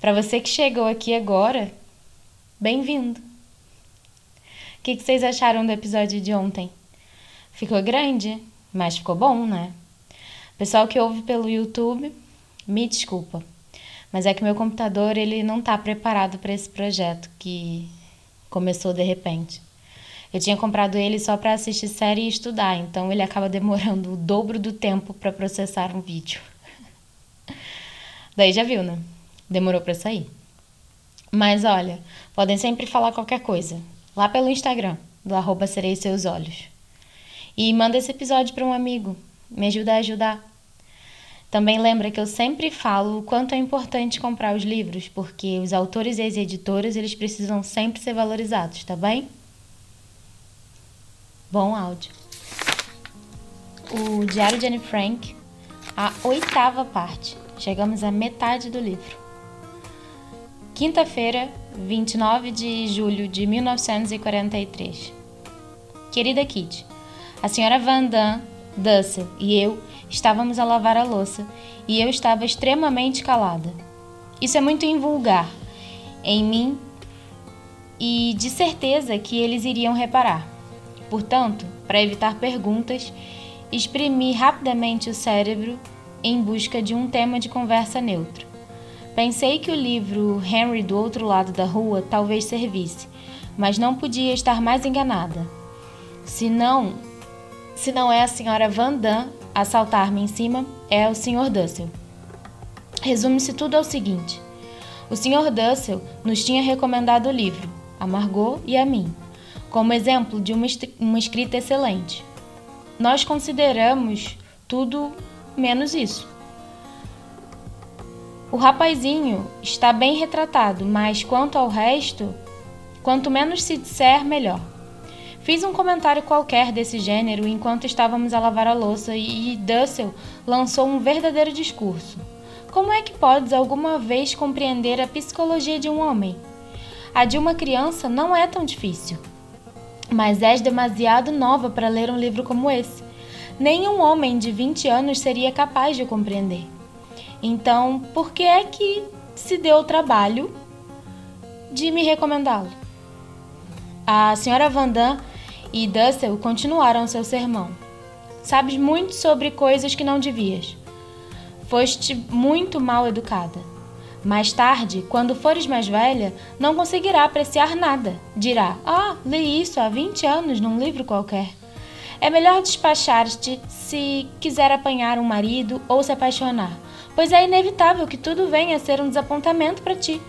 para você que chegou aqui agora, bem-vindo! O que, que vocês acharam do episódio de ontem? Ficou grande, mas ficou bom, né? Pessoal que ouve pelo YouTube, me desculpa, mas é que meu computador ele não está preparado para esse projeto que começou de repente. Eu tinha comprado ele só para assistir série e estudar, então ele acaba demorando o dobro do tempo para processar um vídeo. Daí já viu, né? Demorou para sair. Mas olha, podem sempre falar qualquer coisa. Lá pelo Instagram, do arroba serei seus olhos. E manda esse episódio para um amigo. Me ajuda a ajudar. Também lembra que eu sempre falo o quanto é importante comprar os livros, porque os autores e as editoras, eles precisam sempre ser valorizados, tá bem? Bom áudio. O Diário de Anne Frank, a oitava parte. Chegamos à metade do livro. Quinta-feira, 29 de julho de 1943. Querida Kit, a senhora Van Damme, Dussel e eu estávamos a lavar a louça e eu estava extremamente calada. Isso é muito invulgar em mim e de certeza que eles iriam reparar. Portanto, para evitar perguntas, exprimi rapidamente o cérebro em busca de um tema de conversa neutro. Pensei que o livro Henry do Outro Lado da Rua talvez servisse, mas não podia estar mais enganada. Se não, se não é a senhora Van Damme a saltar-me em cima, é o Sr. Dussel. Resume-se tudo ao seguinte: o Sr. Dussel nos tinha recomendado o livro, a Margot e a mim, como exemplo de uma, uma escrita excelente. Nós consideramos tudo menos isso. O rapazinho está bem retratado, mas quanto ao resto, quanto menos se disser, melhor. Fiz um comentário qualquer desse gênero enquanto estávamos a lavar a louça e Dussel lançou um verdadeiro discurso. Como é que podes alguma vez compreender a psicologia de um homem? A de uma criança não é tão difícil. Mas és demasiado nova para ler um livro como esse. Nenhum homem de 20 anos seria capaz de compreender. Então, por que é que se deu o trabalho de me recomendá-lo? A senhora Vandam e Dussel continuaram seu sermão. Sabes muito sobre coisas que não devias. Foste muito mal educada. Mais tarde, quando fores mais velha, não conseguirá apreciar nada. Dirá: Ah, li isso há 20 anos num livro qualquer. É melhor despachar-te se quiser apanhar um marido ou se apaixonar pois é inevitável que tudo venha a ser um desapontamento para ti.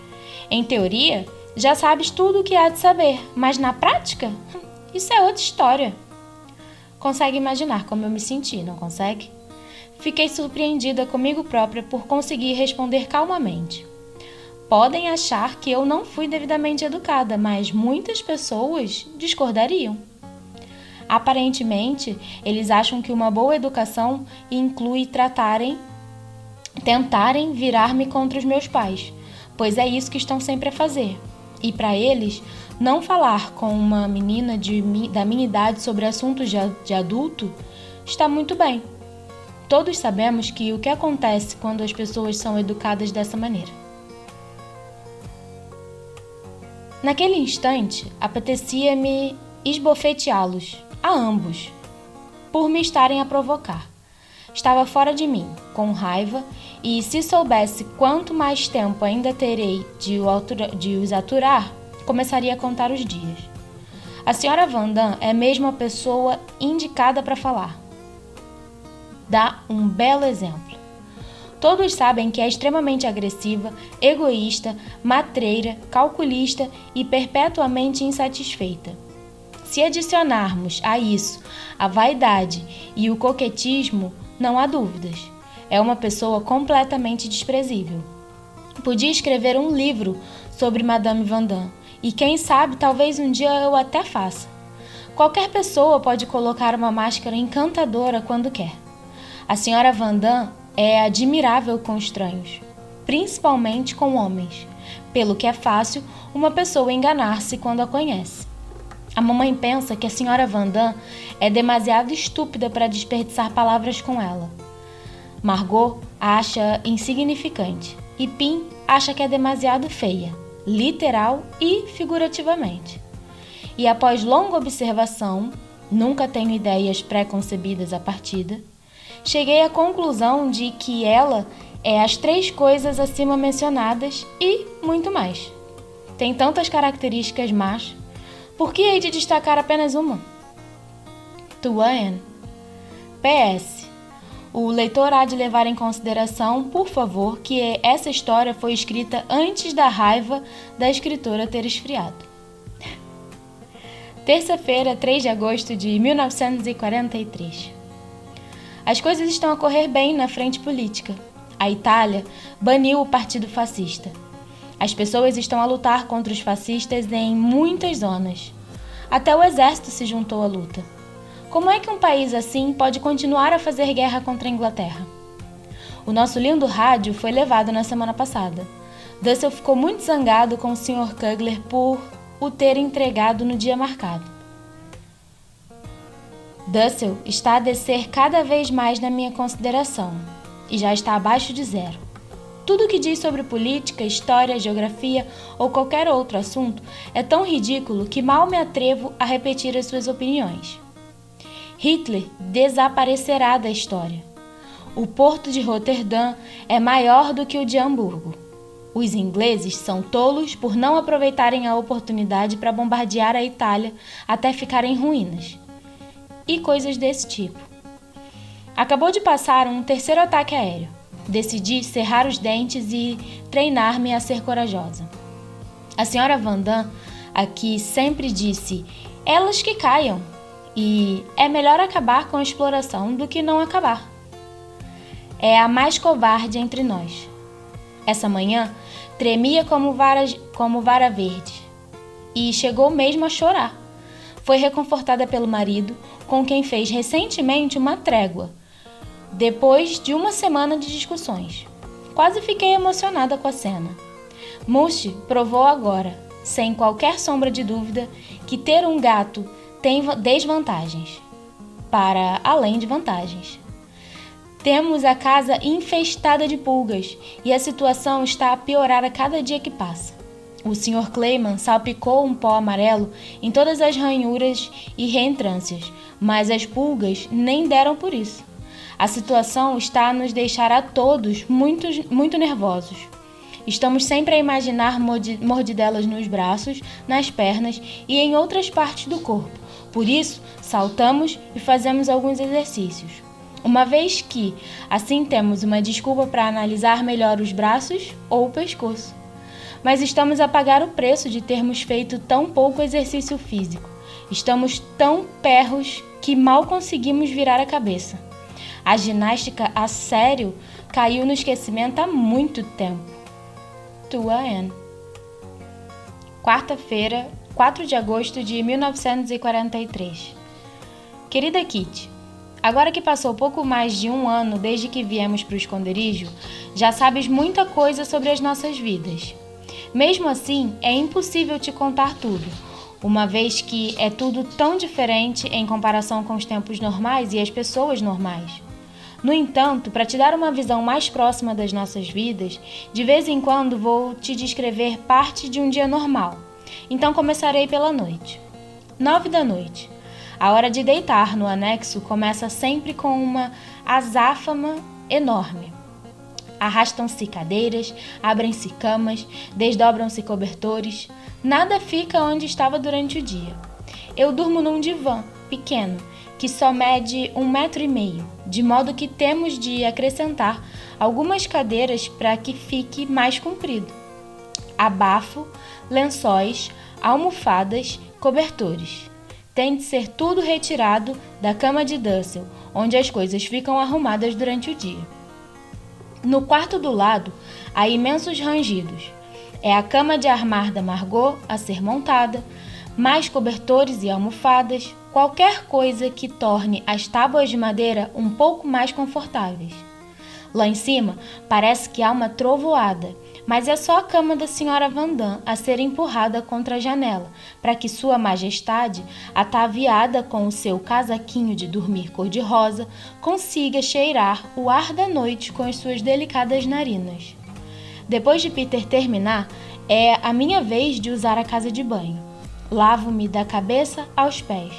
Em teoria, já sabes tudo o que há de saber, mas na prática, isso é outra história. Consegue imaginar como eu me senti, não consegue? Fiquei surpreendida comigo própria por conseguir responder calmamente. Podem achar que eu não fui devidamente educada, mas muitas pessoas discordariam. Aparentemente, eles acham que uma boa educação inclui tratarem tentarem virar-me contra os meus pais, pois é isso que estão sempre a fazer. E para eles, não falar com uma menina de, da minha idade sobre assuntos de, de adulto está muito bem. Todos sabemos que o que acontece quando as pessoas são educadas dessa maneira. Naquele instante, apetecia-me esbofeteá-los, a ambos, por me estarem a provocar. Estava fora de mim, com raiva, e se soubesse quanto mais tempo ainda terei de, os aturar, começaria a contar os dias. A senhora Vandam é mesmo a pessoa indicada para falar. Dá um belo exemplo. Todos sabem que é extremamente agressiva, egoísta, matreira, calculista e perpetuamente insatisfeita. Se adicionarmos a isso a vaidade e o coquetismo, não há dúvidas. É uma pessoa completamente desprezível. Podia escrever um livro sobre Madame Vandam, e quem sabe talvez um dia eu até faça. Qualquer pessoa pode colocar uma máscara encantadora quando quer. A senhora Vandam é admirável com estranhos, principalmente com homens, pelo que é fácil uma pessoa enganar-se quando a conhece. A mamãe pensa que a senhora Vandam é demasiado estúpida para desperdiçar palavras com ela. Margot acha insignificante e Pim acha que é demasiado feia, literal e figurativamente. E após longa observação, nunca tenho ideias pré-concebidas à partida, cheguei à conclusão de que ela é as três coisas acima mencionadas e muito mais. Tem tantas características más, por que hei de destacar apenas uma? Tuan. PS. O leitor há de levar em consideração, por favor, que essa história foi escrita antes da raiva da escritora ter esfriado. Terça-feira, 3 de agosto de 1943. As coisas estão a correr bem na frente política. A Itália baniu o Partido Fascista. As pessoas estão a lutar contra os fascistas em muitas zonas. Até o exército se juntou à luta. Como é que um país assim pode continuar a fazer guerra contra a Inglaterra? O nosso lindo rádio foi levado na semana passada. Dussel ficou muito zangado com o Sr. Kugler por o ter entregado no dia marcado. Dussel está a descer cada vez mais na minha consideração e já está abaixo de zero. Tudo que diz sobre política, história, geografia ou qualquer outro assunto é tão ridículo que mal me atrevo a repetir as suas opiniões. Hitler desaparecerá da história. O porto de Roterdã é maior do que o de Hamburgo. Os ingleses são tolos por não aproveitarem a oportunidade para bombardear a Itália até ficar em ruínas. E coisas desse tipo. Acabou de passar um terceiro ataque aéreo. Decidi cerrar os dentes e treinar-me a ser corajosa. A senhora Vandam aqui sempre disse: elas que caiam, e é melhor acabar com a exploração do que não acabar. É a mais covarde entre nós. Essa manhã tremia como vara, como vara verde e chegou mesmo a chorar. Foi reconfortada pelo marido, com quem fez recentemente uma trégua depois de uma semana de discussões. Quase fiquei emocionada com a cena. Mushi provou agora, sem qualquer sombra de dúvida, que ter um gato tem desvantagens, para além de vantagens. Temos a casa infestada de pulgas e a situação está a piorar a cada dia que passa. O Sr. Clayman salpicou um pó amarelo em todas as ranhuras e reentrâncias, mas as pulgas nem deram por isso. A situação está a nos deixar a todos muito, muito nervosos. Estamos sempre a imaginar mordidelas nos braços, nas pernas e em outras partes do corpo. Por isso, saltamos e fazemos alguns exercícios. Uma vez que assim temos uma desculpa para analisar melhor os braços ou o pescoço. Mas estamos a pagar o preço de termos feito tão pouco exercício físico. Estamos tão perros que mal conseguimos virar a cabeça. A ginástica a sério caiu no esquecimento há muito tempo. Tua Anne. Quarta-feira, 4 de agosto de 1943. Querida Kitty, agora que passou pouco mais de um ano desde que viemos para o esconderijo, já sabes muita coisa sobre as nossas vidas. Mesmo assim, é impossível te contar tudo, uma vez que é tudo tão diferente em comparação com os tempos normais e as pessoas normais. No entanto, para te dar uma visão mais próxima das nossas vidas, de vez em quando vou te descrever parte de um dia normal. Então começarei pela noite. Nove da noite. A hora de deitar no anexo começa sempre com uma azáfama enorme. Arrastam-se cadeiras, abrem-se camas, desdobram-se cobertores. Nada fica onde estava durante o dia. Eu durmo num divã pequeno que só mede um metro e meio, de modo que temos de acrescentar algumas cadeiras para que fique mais comprido. Abafo, lençóis, almofadas, cobertores. Tem de ser tudo retirado da cama de Dussel, onde as coisas ficam arrumadas durante o dia. No quarto do lado, há imensos rangidos. É a cama de armar da Margot a ser montada, mais cobertores e almofadas, qualquer coisa que torne as tábuas de madeira um pouco mais confortáveis. Lá em cima, parece que há uma trovoada, mas é só a cama da senhora Vandam a ser empurrada contra a janela, para que Sua Majestade, ataviada com o seu casaquinho de dormir cor-de-rosa, consiga cheirar o ar da noite com as suas delicadas narinas. Depois de Peter terminar, é a minha vez de usar a casa de banho. Lavo-me da cabeça aos pés.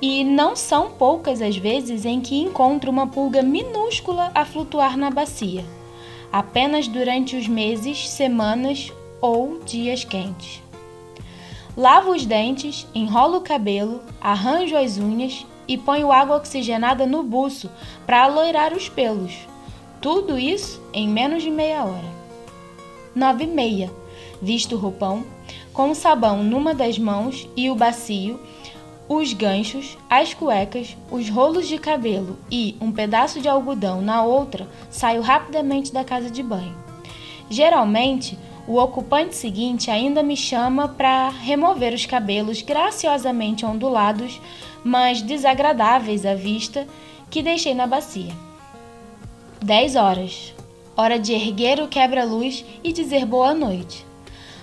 E não são poucas as vezes em que encontro uma pulga minúscula a flutuar na bacia, apenas durante os meses, semanas ou dias quentes. Lavo os dentes, enrolo o cabelo, arranjo as unhas e ponho água oxigenada no buço para aloirar os pelos. Tudo isso em menos de meia hora. 9 e meia. Visto o roupão, com o sabão numa das mãos e o bacio, os ganchos, as cuecas, os rolos de cabelo e um pedaço de algodão na outra, saio rapidamente da casa de banho. Geralmente, o ocupante seguinte ainda me chama para remover os cabelos graciosamente ondulados, mas desagradáveis à vista, que deixei na bacia. 10 horas. Hora de erguer o quebra-luz e dizer boa noite.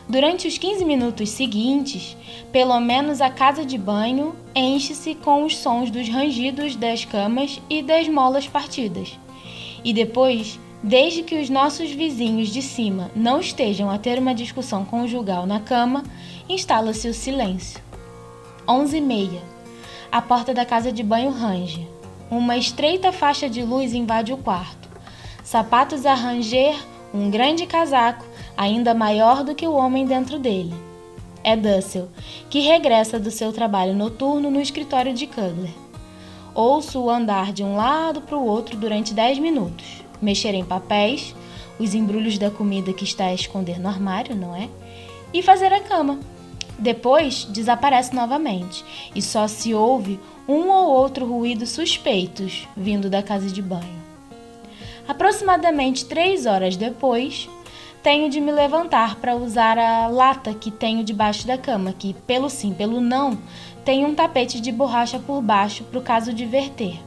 Durante os 15 minutos seguintes, pelo menos a casa de banho enche-se com os sons dos rangidos das camas e das molas partidas. E depois, desde que os nossos vizinhos de cima não estejam a ter uma discussão conjugal na cama, instala-se o silêncio. 11 e meia. A porta da casa de banho range. Uma estreita faixa de luz invade o quarto sapatos a ranger, um grande casaco, ainda maior do que o homem dentro dele. É Dussel, que regressa do seu trabalho noturno no escritório de Kugler. Ouço-o andar de um lado para o outro durante dez minutos, mexer em papéis, os embrulhos da comida que está a esconder no armário, não é? E fazer a cama. Depois desaparece novamente e só se ouve um ou outro ruído suspeitos vindo da casa de banho. Aproximadamente três horas depois, tenho de me levantar para usar a lata que tenho debaixo da cama, que, pelo sim, pelo não, tem um tapete de borracha por baixo para o caso de verter.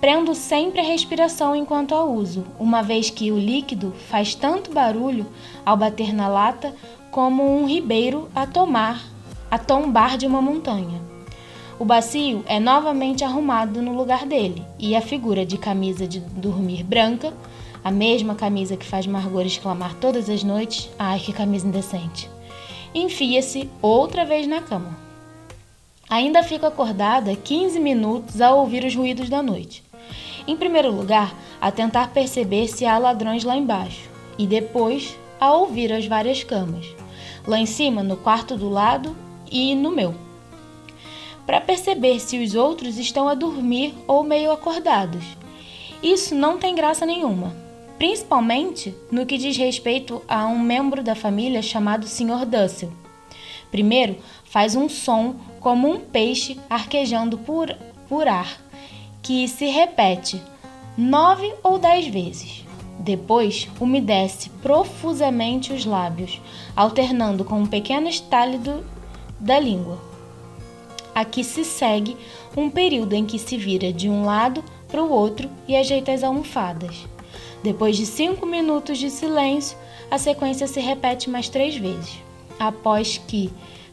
Prendo sempre a respiração enquanto a uso, uma vez que o líquido faz tanto barulho ao bater na lata como um ribeiro a tomar, a tombar de uma montanha. O bacio é novamente arrumado no lugar dele e a figura de camisa de dormir branca, a mesma camisa que faz Margot exclamar todas as noites: ai que camisa indecente, enfia-se outra vez na cama. Ainda fico acordada 15 minutos a ouvir os ruídos da noite. Em primeiro lugar, a tentar perceber se há ladrões lá embaixo, e depois a ouvir as várias camas, lá em cima, no quarto do lado e no meu para perceber se os outros estão a dormir ou meio acordados. Isso não tem graça nenhuma, principalmente no que diz respeito a um membro da família chamado Sr. Dussel. Primeiro, faz um som como um peixe arquejando por, por ar, que se repete nove ou dez vezes. Depois, umedece profusamente os lábios, alternando com um pequeno estálido da língua. Aqui se segue um período em que se vira de um lado para o outro e ajeita as almofadas. Depois de cinco minutos de silêncio, a sequência se repete mais três vezes, após que,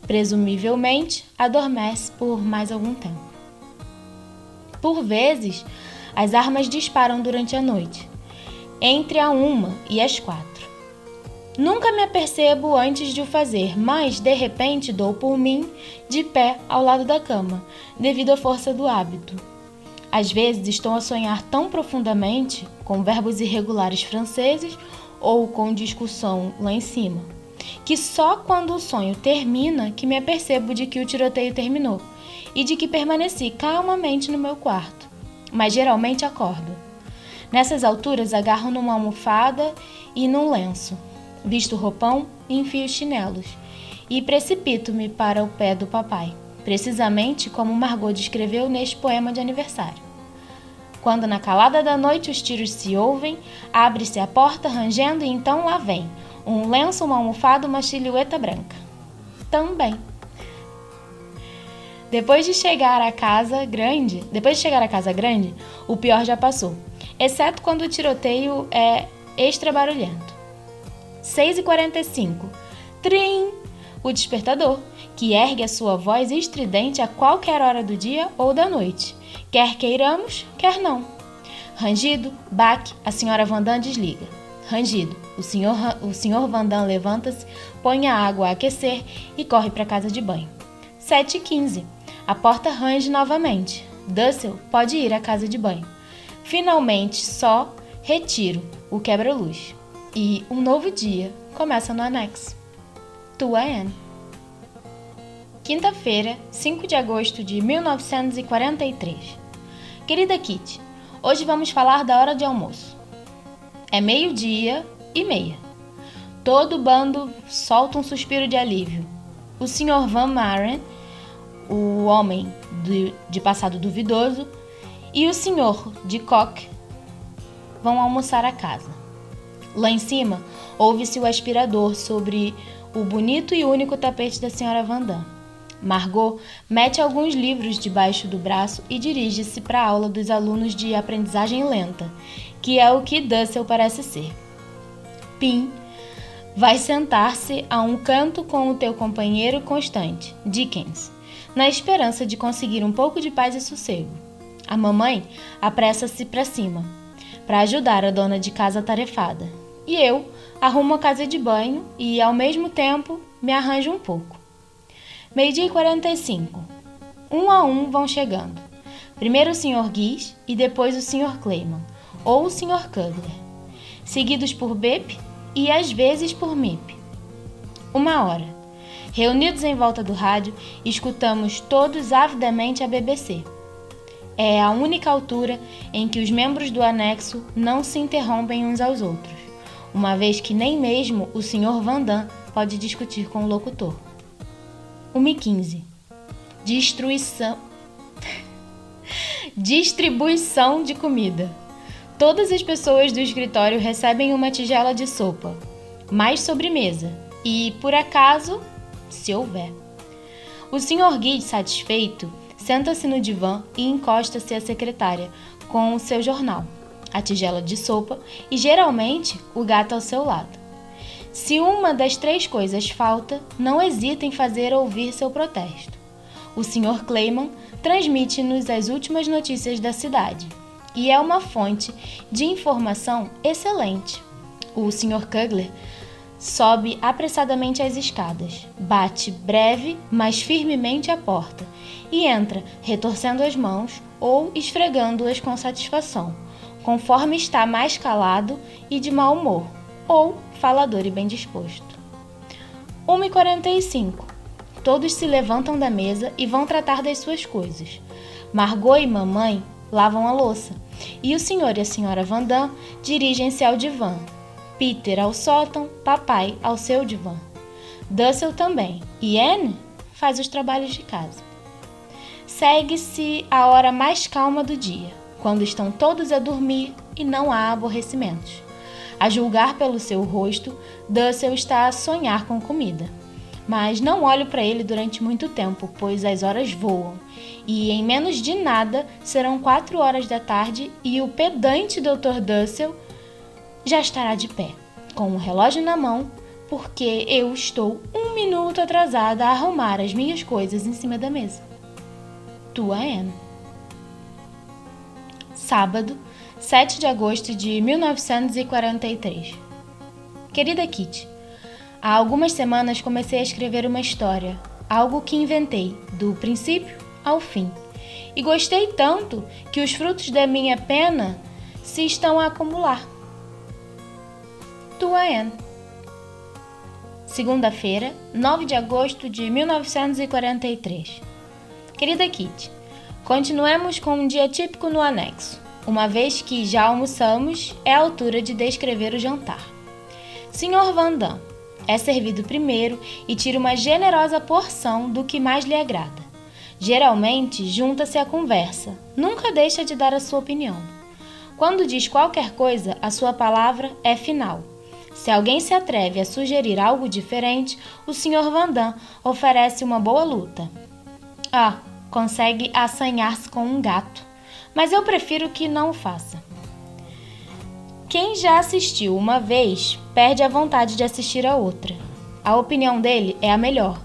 presumivelmente, adormece por mais algum tempo. Por vezes, as armas disparam durante a noite, entre a uma e as quatro. Nunca me apercebo antes de o fazer, mas de repente dou por mim de pé ao lado da cama, devido à força do hábito. Às vezes estou a sonhar tão profundamente, com verbos irregulares franceses ou com discussão lá em cima, que só quando o sonho termina que me apercebo de que o tiroteio terminou e de que permaneci calmamente no meu quarto, mas geralmente acordo. Nessas alturas agarro numa almofada e num lenço visto o roupão enfio os chinelos, e precipito-me para o pé do papai, precisamente como Margot descreveu neste poema de aniversário. Quando na calada da noite os tiros se ouvem, abre-se a porta rangendo e então lá vem um lenço, uma almofada, uma silhueta branca. Também. Depois de chegar à casa grande, depois de chegar à casa grande, o pior já passou, exceto quando o tiroteio é extra barulhento. 6h45. Trim! O despertador, que ergue a sua voz estridente a qualquer hora do dia ou da noite, quer queiramos, quer não. Rangido, baque, a senhora Vandam desliga. Rangido, o senhor, o senhor Vandam levanta-se, põe a água a aquecer e corre para a casa de banho. 7h15. A porta range novamente. Dussel pode ir à casa de banho. Finalmente, só retiro o quebra-luz. E um novo dia começa no anexo. Tua Anne. Quinta-feira, 5 de agosto de 1943. Querida Kitty, hoje vamos falar da hora de almoço. É meio-dia e meia. Todo o bando solta um suspiro de alívio. O Sr. Van Maren o homem de, de passado duvidoso, e o senhor de Koch vão almoçar a casa. Lá em cima, ouve-se o aspirador sobre o bonito e único tapete da senhora Vandam. Margot mete alguns livros debaixo do braço e dirige-se para a aula dos alunos de aprendizagem lenta, que é o que Dussel parece ser. Pim vai sentar-se a um canto com o teu companheiro constante, Dickens na esperança de conseguir um pouco de paz e sossego. A mamãe apressa-se para cima, para ajudar a dona de casa tarefada. E eu arrumo a casa de banho e, ao mesmo tempo, me arranjo um pouco. Meio-dia e 45. Um a um vão chegando. Primeiro o Sr. Guiz e depois o Sr. Clayman, ou o Sr. Kugler, seguidos por Bep e às vezes por Mip. Uma hora. Reunidos em volta do rádio, escutamos todos avidamente a BBC. É a única altura em que os membros do anexo não se interrompem uns aos outros, uma vez que nem mesmo o Sr. Vandam pode discutir com o locutor. 1.15 Destruição. Distribuição de comida. Todas as pessoas do escritório recebem uma tigela de sopa, mais sobremesa e, por acaso, se houver. O Sr. Guide, satisfeito, senta-se no divã e encosta-se à secretária com o seu jornal, a tigela de sopa e geralmente o gato ao seu lado. Se uma das três coisas falta, não hesita em fazer ouvir seu protesto. O Sr. Clayman transmite-nos as últimas notícias da cidade e é uma fonte de informação excelente. O Sr. Kugler Sobe apressadamente as escadas, bate breve, mas firmemente a porta e entra, retorcendo as mãos ou esfregando-as com satisfação, conforme está mais calado e de mau humor, ou falador e bem disposto. 1h45. Todos se levantam da mesa e vão tratar das suas coisas. Margot e mamãe lavam a louça, e o senhor e a senhora Vandam dirigem-se ao divã, Peter ao sótão, papai ao seu divã. Dussel também, e Anne faz os trabalhos de casa. Segue-se a hora mais calma do dia, quando estão todos a dormir e não há aborrecimentos. A julgar pelo seu rosto, Dussel está a sonhar com comida. Mas não olho para ele durante muito tempo, pois as horas voam, e em menos de nada serão quatro horas da tarde e o pedante Dr. Dussel já estará de pé, com o relógio na mão, porque eu estou um minuto atrasada a arrumar as minhas coisas em cima da mesa. Tua Anne. Sábado, 7 de agosto de 1943. Querida Kitty, há algumas semanas comecei a escrever uma história, algo que inventei, do princípio ao fim. E gostei tanto que os frutos da minha pena se estão a acumular tua Anne. Segunda-feira, 9 de agosto de 1943. Querida Kitty, continuemos com um dia típico no anexo. Uma vez que já almoçamos, é a altura de descrever o jantar. Sr. Vandam é servido primeiro e tira uma generosa porção do que mais lhe agrada. Geralmente, junta-se à conversa, nunca deixa de dar a sua opinião. Quando diz qualquer coisa, a sua palavra é final. Se alguém se atreve a sugerir algo diferente, o Sr. Vandam oferece uma boa luta. Ah, consegue assanhar-se com um gato, mas eu prefiro que não o faça. Quem já assistiu uma vez perde a vontade de assistir a outra. A opinião dele é a melhor.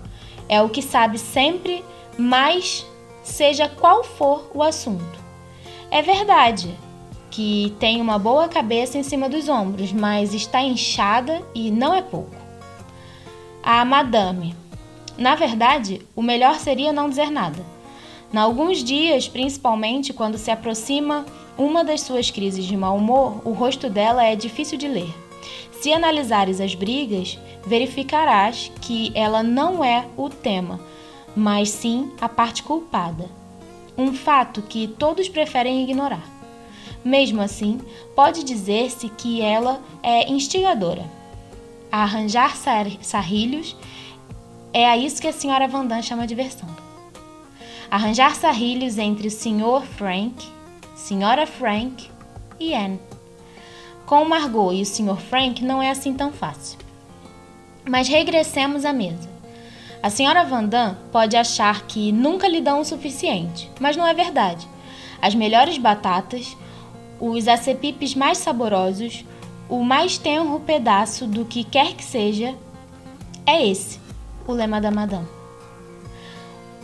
É o que sabe sempre mais, seja qual for o assunto. É verdade que tem uma boa cabeça em cima dos ombros, mas está inchada e não é pouco. A madame. Na verdade, o melhor seria não dizer nada. Em alguns dias, principalmente quando se aproxima uma das suas crises de mau humor, o rosto dela é difícil de ler. Se analisares as brigas, verificarás que ela não é o tema, mas sim a parte culpada. Um fato que todos preferem ignorar. Mesmo assim, pode dizer-se que ela é instigadora. A arranjar sarrilhos é a isso que a senhora Van chama de versão. Arranjar sarrilhos entre o Sr. Frank Sra. Frank e Anne. Com Margot e o Sr. Frank não é assim tão fácil. Mas regressemos à mesa. A Sra. Vandam pode achar que nunca lhe dão o suficiente, mas não é verdade. As melhores batatas, os acepipes mais saborosos, o mais tenro pedaço do que quer que seja, é esse, o lema da Madame.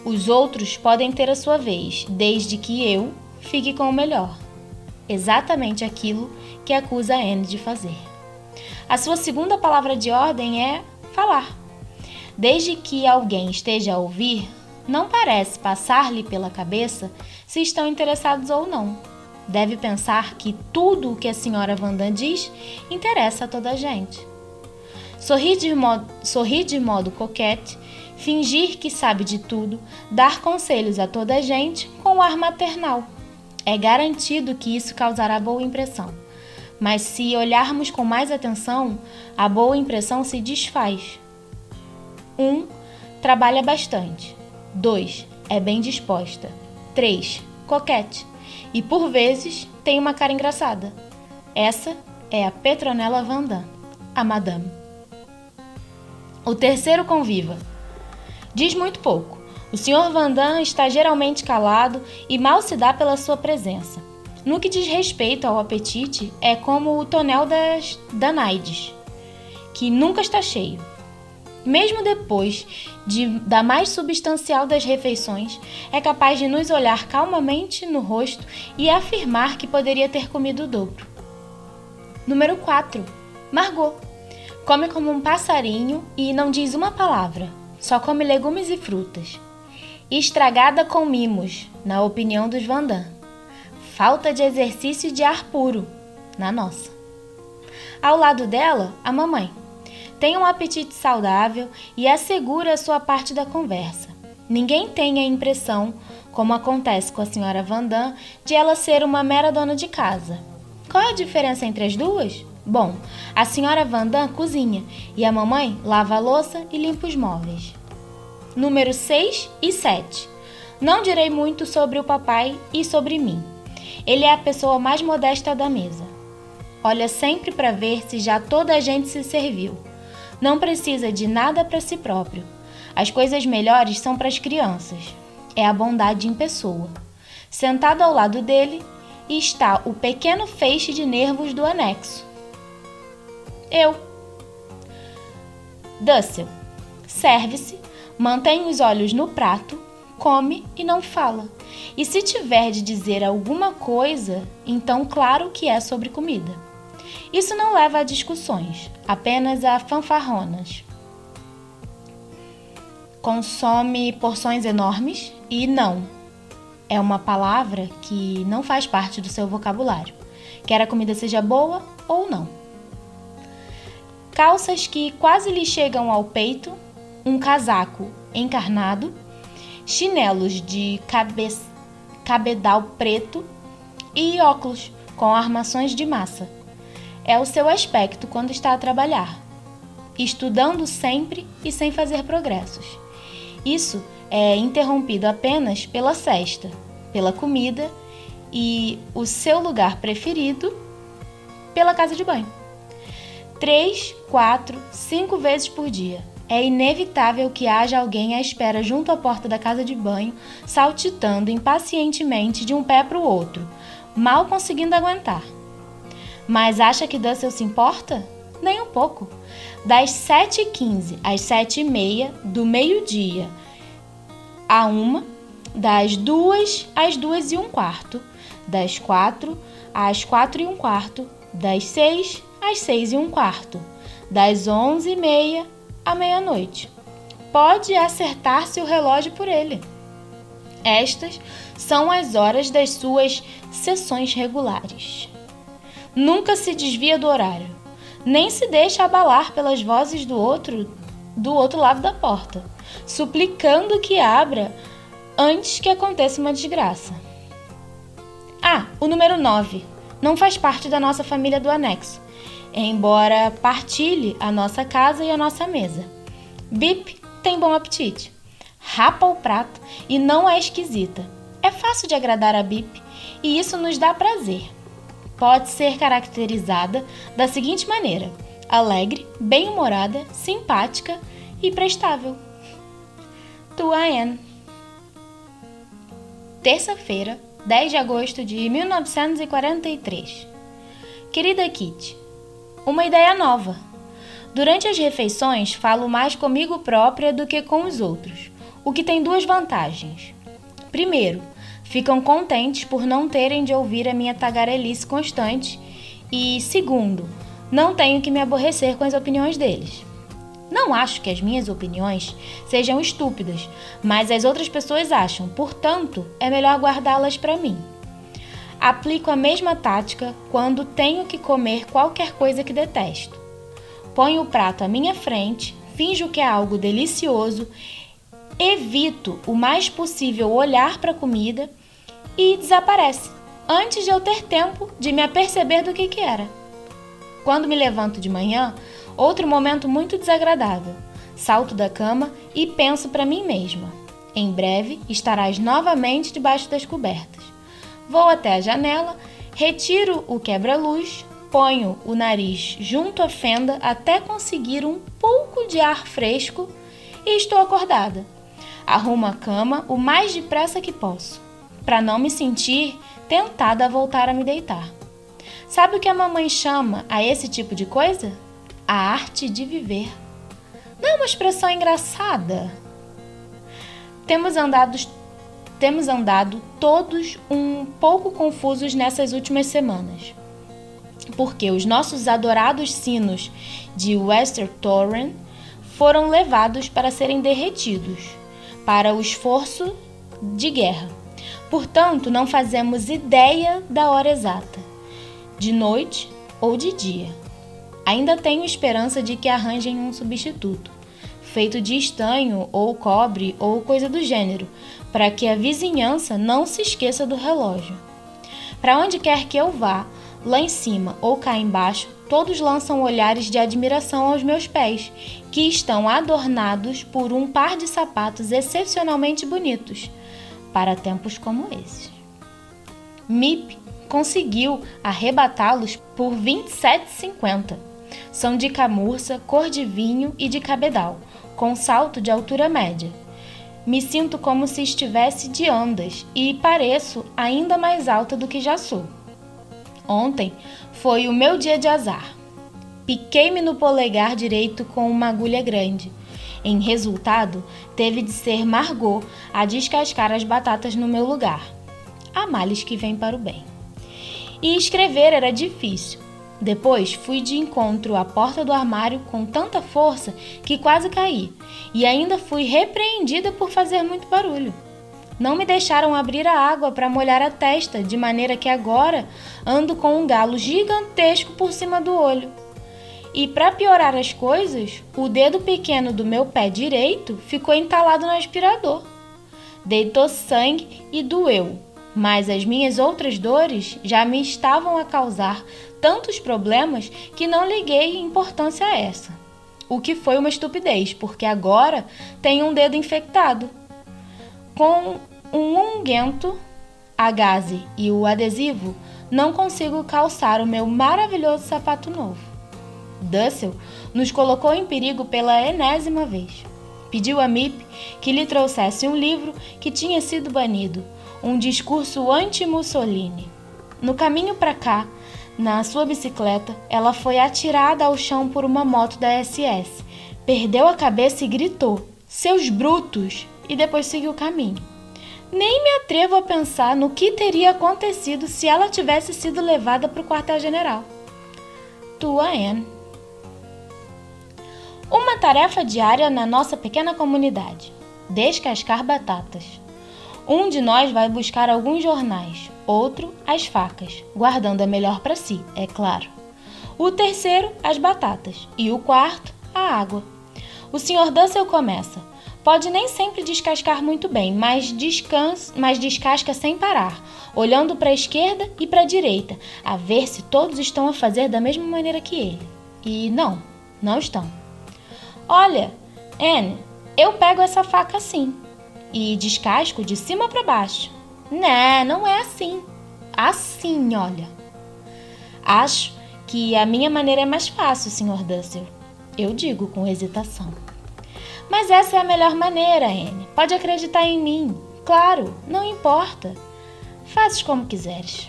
Os outros podem ter a sua vez, desde que eu, fique com o melhor. Exatamente aquilo que acusa Anne de fazer. A sua segunda palavra de ordem é falar. Desde que alguém esteja a ouvir, não parece passar-lhe pela cabeça se estão interessados ou não. Deve pensar que tudo o que a senhora Vandam diz interessa a toda a gente. Sorrir de modo, sorrir de modo coquete, fingir que sabe de tudo, dar conselhos a toda a gente com ar maternal. É garantido que isso causará boa impressão. Mas se olharmos com mais atenção, a boa impressão se desfaz. 1. Um, trabalha bastante. 2. É bem disposta. 3. Coquete. E por vezes tem uma cara engraçada. Essa é a Petronella Vandam, a Madame. O terceiro conviva. Diz muito pouco o Sr. Vandam está geralmente calado e mal se dá pela sua presença. No que diz respeito ao apetite, é como o tonel das Danaides, que nunca está cheio. Mesmo depois de, da mais substancial das refeições, é capaz de nos olhar calmamente no rosto e afirmar que poderia ter comido o dobro. Número 4. Margot. Come como um passarinho e não diz uma palavra, só come legumes e frutas estragada com mimos, na opinião dos Vandam. Falta de exercício de ar puro, na nossa. Ao lado dela, a mamãe. Tem um apetite saudável e assegura a sua parte da conversa. Ninguém tem a impressão, como acontece com a senhora Vandam, de ela ser uma mera dona de casa. Qual é a diferença entre as duas? Bom, a senhora Vandam cozinha e a mamãe lava a louça e limpa os móveis número 6 e 7. Não direi muito sobre o papai e sobre mim. Ele é a pessoa mais modesta da mesa. Olha sempre para ver se já toda a gente se serviu. Não precisa de nada para si próprio. As coisas melhores são para as crianças. É a bondade em pessoa. Sentado ao lado dele está o pequeno feixe de nervos do anexo. Eu. Dussel. Serve-se Mantém os olhos no prato, come e não fala. E se tiver de dizer alguma coisa, então claro que é sobre comida. Isso não leva a discussões, apenas a fanfarronas. Consome porções enormes e não. É uma palavra que não faz parte do seu vocabulário, quer a comida seja boa ou não. Calças que quase lhe chegam ao peito um casaco encarnado, chinelos de cabe... cabedal preto e óculos com armações de massa. É o seu aspecto quando está a trabalhar, estudando sempre e sem fazer progressos. Isso é interrompido apenas pela cesta, pela comida e o seu lugar preferido pela casa de banho. Três, quatro, cinco vezes por dia. É inevitável que haja alguém à espera junto à porta da casa de banho, saltitando impacientemente de um pé para o outro, mal conseguindo aguentar. Mas acha que Dussel se importa? Nem um pouco. Das 7h15 às 7h30 do meio-dia a uma, das 2 às 2 e um quarto, das 4 às 4 e um quarto, das 6 às 6 e um quarto, das 11 e meia à meia-noite. Pode acertar seu relógio por ele. Estas são as horas das suas sessões regulares. Nunca se desvia do horário, nem se deixa abalar pelas vozes do outro do outro lado da porta, suplicando que abra antes que aconteça uma desgraça. Ah, o número 9 não faz parte da nossa família do anexo, embora partilhe a nossa casa e a nossa mesa. Bip tem bom apetite, rapa o prato e não é esquisita. É fácil de agradar a Bip e isso nos dá prazer. Pode ser caracterizada da seguinte maneira: alegre, bem-humorada, simpática e prestável. Tua Anne. Terça-feira, 10 de agosto de 1943. Querida Kitty, uma ideia nova. Durante as refeições, falo mais comigo própria do que com os outros, o que tem duas vantagens. Primeiro, ficam contentes por não terem de ouvir a minha tagarelice constante, e segundo, não tenho que me aborrecer com as opiniões deles. Não acho que as minhas opiniões sejam estúpidas, mas as outras pessoas acham, portanto, é melhor guardá-las para mim. Aplico a mesma tática quando tenho que comer qualquer coisa que detesto. Ponho o prato à minha frente, finjo que é algo delicioso, evito o mais possível olhar para a comida e desaparece, antes de eu ter tempo de me aperceber do que, que era. Quando me levanto de manhã, outro momento muito desagradável. Salto da cama e penso para mim mesma: em breve estarás novamente debaixo das cobertas. Vou até a janela, retiro o quebra-luz, ponho o nariz junto à fenda até conseguir um pouco de ar fresco e estou acordada. Arrumo a cama o mais depressa que posso, para não me sentir tentada a voltar a me deitar. Sabe o que a mamãe chama a esse tipo de coisa? A arte de viver. Não é uma expressão engraçada? Temos andado temos andado todos um pouco confusos nessas últimas semanas, porque os nossos adorados sinos de Wester Torrent foram levados para serem derretidos para o esforço de guerra. Portanto, não fazemos ideia da hora exata, de noite ou de dia. Ainda tenho esperança de que arranjem um substituto, feito de estanho ou cobre ou coisa do gênero, para que a vizinhança não se esqueça do relógio. Para onde quer que eu vá, lá em cima ou cá embaixo, todos lançam olhares de admiração aos meus pés, que estão adornados por um par de sapatos excepcionalmente bonitos, para tempos como esses. Mip conseguiu arrebatá-los por 27,50. São de camurça, cor de vinho e de cabedal, com salto de altura média. Me sinto como se estivesse de andas e pareço ainda mais alta do que já sou. Ontem foi o meu dia de azar. Piquei-me no polegar direito com uma agulha grande. Em resultado, teve de ser Margot a descascar as batatas no meu lugar. Há males que vêm para o bem. E escrever era difícil. Depois fui de encontro à porta do armário com tanta força que quase caí, e ainda fui repreendida por fazer muito barulho. Não me deixaram abrir a água para molhar a testa, de maneira que agora ando com um galo gigantesco por cima do olho. E para piorar as coisas, o dedo pequeno do meu pé direito ficou entalado no aspirador. Deitou sangue e doeu, mas as minhas outras dores já me estavam a causar tantos problemas que não liguei importância a essa. O que foi uma estupidez, porque agora tenho um dedo infectado. Com um unguento, a gaze e o adesivo, não consigo calçar o meu maravilhoso sapato novo. Dussel nos colocou em perigo pela enésima vez. Pediu a Mip que lhe trouxesse um livro que tinha sido banido, um discurso anti-Mussolini. No caminho para cá, na sua bicicleta, ela foi atirada ao chão por uma moto da SS, perdeu a cabeça e gritou: Seus brutos! e depois seguiu o caminho. Nem me atrevo a pensar no que teria acontecido se ela tivesse sido levada para o quartel-general. Tua Anne. Uma tarefa diária na nossa pequena comunidade: descascar batatas. Um de nós vai buscar alguns jornais, outro as facas, guardando a melhor para si, é claro. O terceiro, as batatas, e o quarto, a água. O Sr. Dussel começa. Pode nem sempre descascar muito bem, mas, descansa, mas descasca sem parar, olhando para a esquerda e para a direita, a ver se todos estão a fazer da mesma maneira que ele. E não, não estão. Olha, Anne, eu pego essa faca assim e descasco de cima para baixo. Né, não é assim. Assim, olha. Acho que a minha maneira é mais fácil, Sr. Dussel. Eu digo com hesitação. Mas essa é a melhor maneira, Anne. Pode acreditar em mim. Claro, não importa. Fazes como quiseres.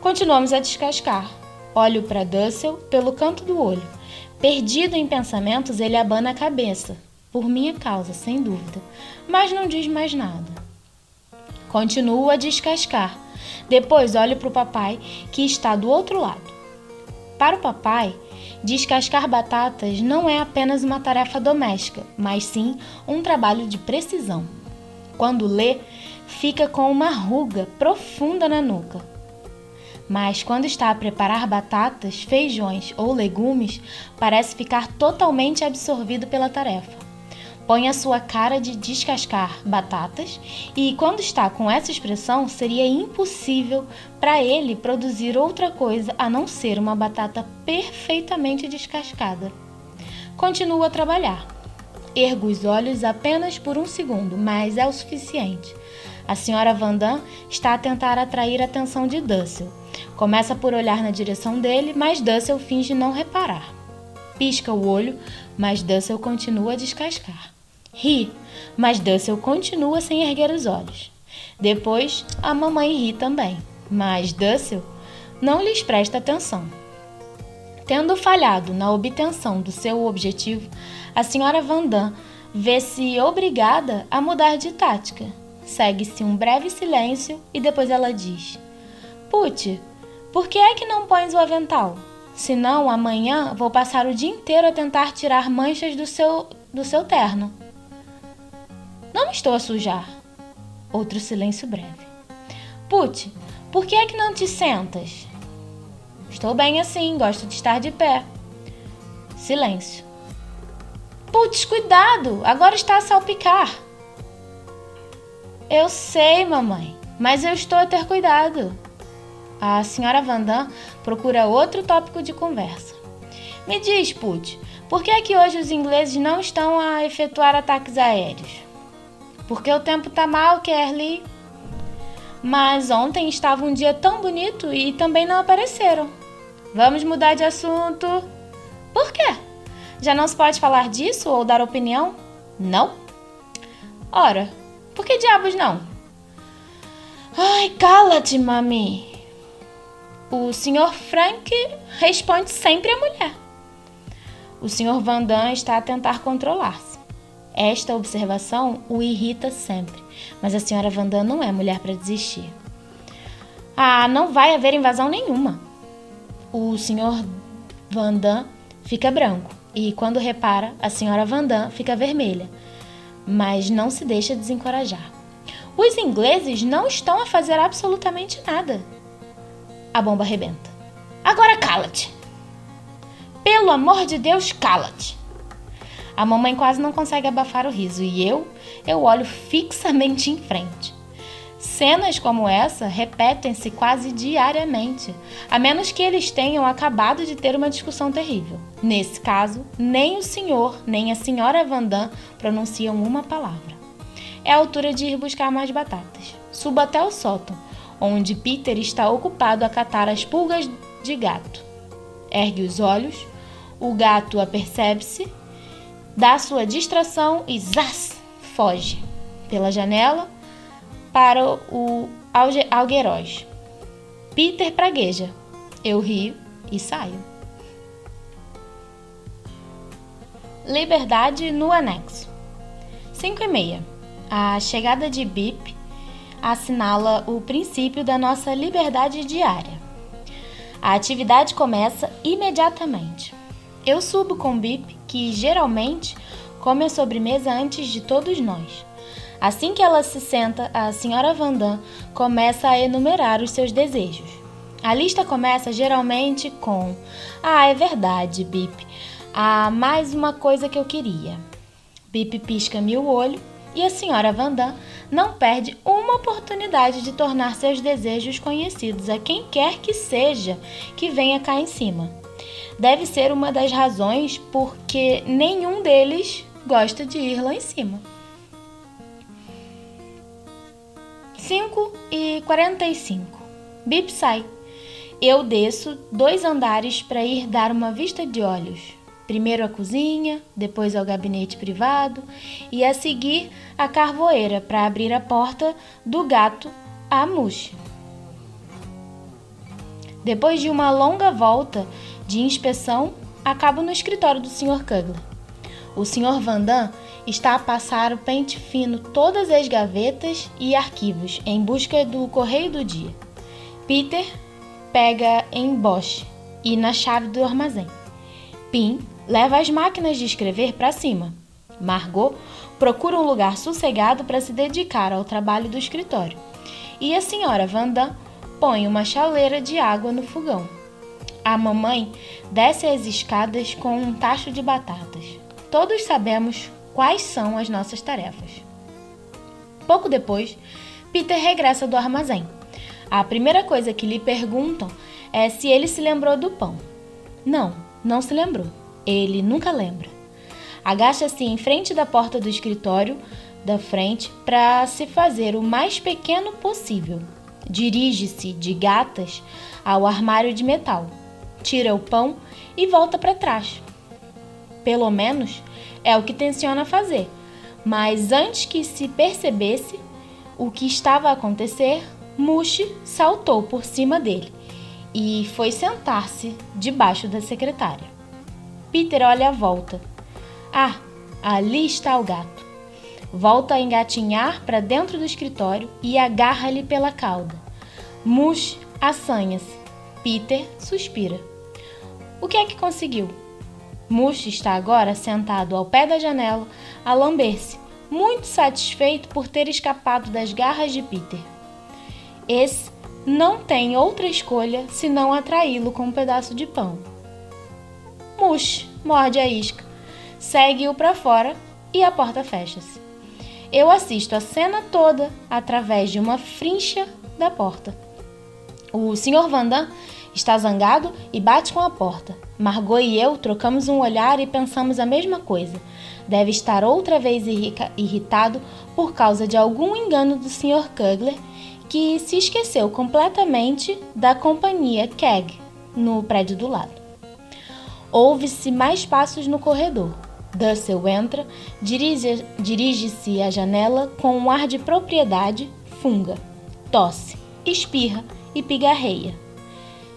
Continuamos a descascar. Olho para Dussel pelo canto do olho Perdido em pensamentos, ele abana a cabeça, por minha causa, sem dúvida, mas não diz mais nada. Continuo a descascar. Depois olho para o papai, que está do outro lado. Para o papai, descascar batatas não é apenas uma tarefa doméstica, mas sim um trabalho de precisão. Quando lê, fica com uma ruga profunda na nuca mas quando está a preparar batatas, feijões ou legumes, parece ficar totalmente absorvido pela tarefa. Põe a sua cara de descascar batatas e, quando está com essa expressão, seria impossível para ele produzir outra coisa a não ser uma batata perfeitamente descascada. Continua a trabalhar. Ergo os olhos apenas por um segundo, mas é o suficiente. A senhora Vandam está a tentar atrair a atenção de Dussel Começa por olhar na direção dele, mas Dussel finge não reparar. Pisca o olho, mas Dussel continua a descascar. Ri, mas Dussel continua sem erguer os olhos. Depois, a mamãe ri também, mas Dussel não lhes presta atenção. Tendo falhado na obtenção do seu objetivo, a senhora Vandam vê-se obrigada a mudar de tática. Segue-se um breve silêncio e depois ela diz: Pute, por que é que não pões o avental? Senão, amanhã vou passar o dia inteiro a tentar tirar manchas do seu, do seu terno. Não estou a sujar. Outro silêncio breve. Pute, por que é que não te sentas? Estou bem assim, gosto de estar de pé. Silêncio. Putz, cuidado! Agora está a salpicar. Eu sei, mamãe, mas eu estou a ter cuidado. A senhora Vandam procura outro tópico de conversa. Me diz, Put, por que é que hoje os ingleses não estão a efetuar ataques aéreos? Porque o tempo tá mal, Kerly. Mas ontem estava um dia tão bonito e também não apareceram. Vamos mudar de assunto. Por quê? Já não se pode falar disso ou dar opinião? Não? Ora, por que diabos não? Ai, cala-te, mami. O Sr. Frank responde sempre à mulher. O Sr. Vandam está a tentar controlar-se. Esta observação o irrita sempre, mas a Sra. Vandam não é mulher para desistir. Ah, não vai haver invasão nenhuma. O Sr. Vandam fica branco e, quando repara, a Sra. Vandam fica vermelha, mas não se deixa desencorajar. Os ingleses não estão a fazer absolutamente nada a bomba arrebenta. Agora cala-te! Pelo amor de Deus, cala-te! A mamãe quase não consegue abafar o riso e eu, eu olho fixamente em frente. Cenas como essa repetem-se quase diariamente, a menos que eles tenham acabado de ter uma discussão terrível. Nesse caso, nem o senhor nem a senhora Vandam pronunciam uma palavra. é a altura de ir buscar mais batatas. Subo até o sótão, onde Peter está ocupado a catar as pulgas de gato. Ergue os olhos, o gato apercebe-se, dá sua distração e zás, foge pela janela para o algueróis. Peter pragueja. Eu rio e saio. Liberdade no anexo. 5 e meia. A chegada de Bip assinala o princípio da nossa liberdade diária. A atividade começa imediatamente. Eu subo com Bip, que geralmente come a sobremesa antes de todos nós. Assim que ela se senta, a senhora Vandam começa a enumerar os seus desejos. A lista começa geralmente com: Ah, é verdade, Bip. Há mais uma coisa que eu queria. Bip pisca-me o olho e a senhora Vandam não perde uma oportunidade de tornar seus desejos conhecidos a quem quer que seja que venha cá em cima. Deve ser uma das razões porque nenhum deles gosta de ir lá em cima. 5 e 45. Bip sai. Eu desço dois andares para ir dar uma vista de olhos. Primeiro a cozinha, depois ao gabinete privado e a seguir a carvoeira para abrir a porta do gato à Muxe. Depois de uma longa volta de inspeção, acabo no escritório do Sr. Kugler. O Sr. Vandam está a passar o pente fino todas as gavetas e arquivos em busca do correio do dia. Peter pega em Bosch e na chave do armazém. Pim leva as máquinas de escrever para cima. Margot procura um lugar sossegado para se dedicar ao trabalho do escritório. E a senhora Vandam põe uma chaleira de água no fogão. A mamãe desce as escadas com um tacho de batatas. Todos sabemos quais são as nossas tarefas. Pouco depois, Peter regressa do armazém. A primeira coisa que lhe perguntam é se ele se lembrou do pão. Não, não se lembrou. Ele nunca lembra. Agacha-se em frente da porta do escritório da frente para se fazer o mais pequeno possível. Dirige-se de gatas ao armário de metal, tira o pão e volta para trás. Pelo menos é o que tenciona fazer. Mas antes que se percebesse o que estava a acontecer, Mushi saltou por cima dele e foi sentar-se debaixo da secretária. Peter olha à volta. Ah, ali está o gato. Volta a engatinhar para dentro do escritório e agarra-lhe pela cauda. Mush assanha-se. Peter suspira. O que é que conseguiu? Mush está agora sentado ao pé da janela a lamber-se, muito satisfeito por ter escapado das garras de Peter. Esse não tem outra escolha senão atraí-lo com um pedaço de pão. Mush morde a isca, segue-o para fora e a porta fecha-se. Eu assisto a cena toda através de uma frincha da porta. O Sr. Vandam Está zangado e bate com a porta. Margot e eu trocamos um olhar e pensamos a mesma coisa. Deve estar outra vez irritado por causa de algum engano do Sr. Kugler, que se esqueceu completamente da companhia Keg no prédio do lado. Ouve-se mais passos no corredor. Dussel entra, dirige-se dirige à janela com um ar de propriedade, funga, tosse, espirra e pigarreia.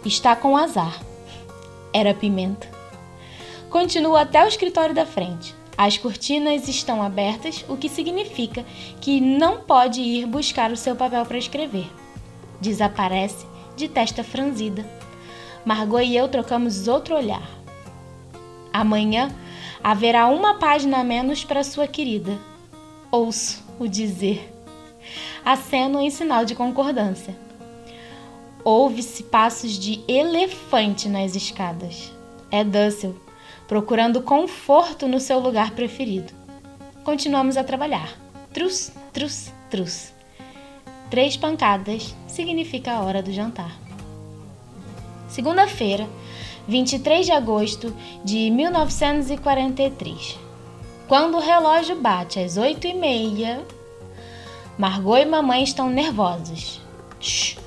Está com azar. Era pimenta. Continua até o escritório da frente. As cortinas estão abertas, o que significa que não pode ir buscar o seu papel para escrever. Desaparece de testa franzida. Margot e eu trocamos outro olhar. Amanhã haverá uma página a menos para sua querida. Ouço o dizer. Aceno em sinal de concordância. Ouve-se passos de elefante nas escadas. É Dussel, procurando conforto no seu lugar preferido. Continuamos a trabalhar. Trus, trus, trus. Três pancadas significa a hora do jantar. Segunda-feira, 23 de agosto de 1943. Quando o relógio bate às oito e meia, Margot e mamãe estão nervosas. Shh,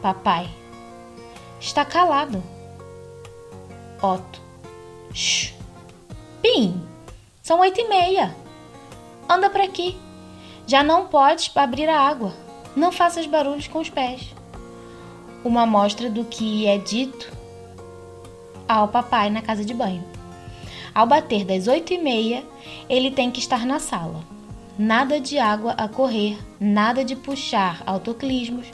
papai. Está calado. Otto. Shh. Pim, são oito e meia. Anda para aqui. Já não podes abrir a água. Não faças barulhos com os pés. Uma amostra do que é dito ao papai na casa de banho. Ao bater das oito e meia, ele tem que estar na sala. Nada de água a correr, nada de puxar autoclismos,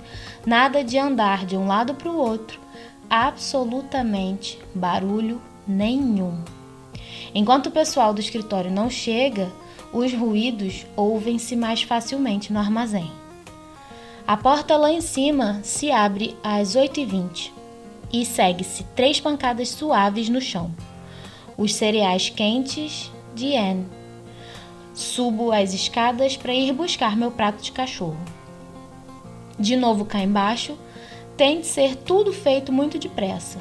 nada de andar de um lado para o outro, absolutamente barulho nenhum. Enquanto o pessoal do escritório não chega, os ruídos ouvem-se mais facilmente no armazém. A porta lá em cima se abre às 8h20 e segue-se três pancadas suaves no chão. Os cereais quentes de Anne. Subo as escadas para ir buscar meu prato de cachorro. De novo cá embaixo, tem de ser tudo feito muito depressa.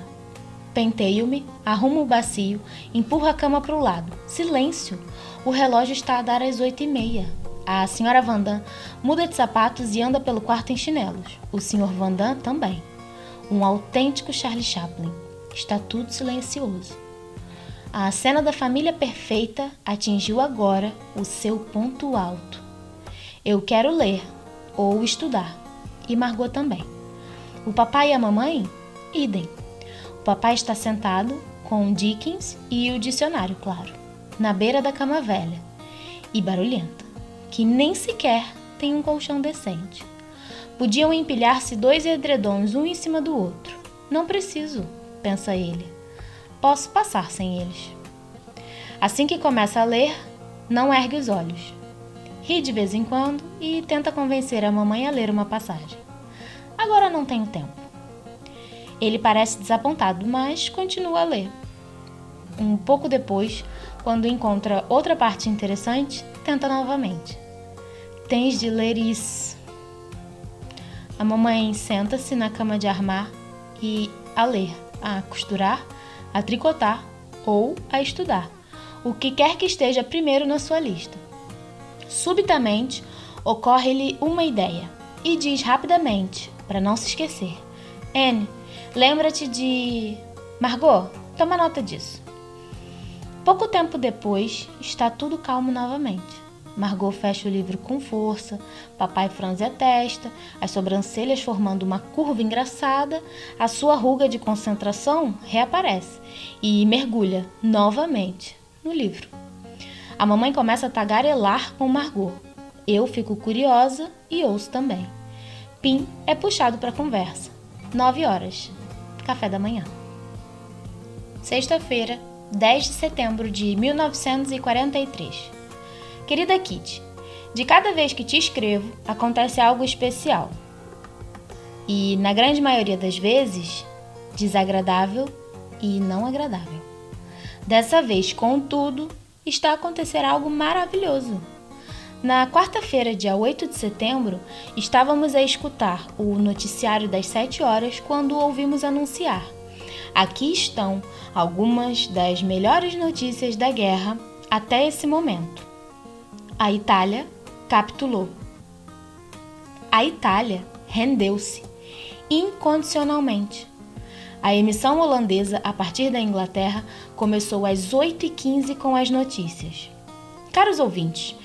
Penteio-me, arrumo o bacio, empurro a cama para o lado. Silêncio! O relógio está a dar as oito e meia. A senhora Vandam muda de sapatos e anda pelo quarto em chinelos. O senhor Vandam também. Um autêntico Charlie Chaplin. Está tudo silencioso. A cena da família perfeita atingiu agora o seu ponto alto. Eu quero ler ou estudar. E Margot também. O papai e a mamãe? Idem. O papai está sentado com Dickens e o dicionário, claro, na beira da cama velha e barulhenta, que nem sequer tem um colchão decente. Podiam empilhar-se dois edredons um em cima do outro. Não preciso, pensa ele. Posso passar sem eles. Assim que começa a ler, não ergue os olhos. Ri de vez em quando e tenta convencer a mamãe a ler uma passagem. Agora não tenho tempo. Ele parece desapontado, mas continua a ler. Um pouco depois, quando encontra outra parte interessante, tenta novamente. Tens de ler isso. A mamãe senta-se na cama de armar e a ler, a costurar, a tricotar ou a estudar, o que quer que esteja primeiro na sua lista. Subitamente, ocorre-lhe uma ideia e diz rapidamente, para não se esquecer: Anne, lembra-te de. Margot, toma nota disso. Pouco tempo depois, está tudo calmo novamente. Margot fecha o livro com força, papai franze a testa, as sobrancelhas formando uma curva engraçada, a sua ruga de concentração reaparece e mergulha novamente no livro. A mamãe começa a tagarelar com Margot. Eu fico curiosa e ouço também. Pim é puxado para conversa. 9 horas. Café da manhã. Sexta-feira, 10 de setembro de 1943. Querida Kitty, de cada vez que te escrevo, acontece algo especial. E, na grande maioria das vezes, desagradável e não agradável. Dessa vez, contudo, está a acontecer algo maravilhoso. Na quarta-feira, dia 8 de setembro, estávamos a escutar o noticiário das 7 horas quando ouvimos anunciar. Aqui estão algumas das melhores notícias da guerra até esse momento. A Itália capitulou. A Itália rendeu-se incondicionalmente. A emissão holandesa, a partir da Inglaterra, começou às 8h15 com as notícias. Caros ouvintes,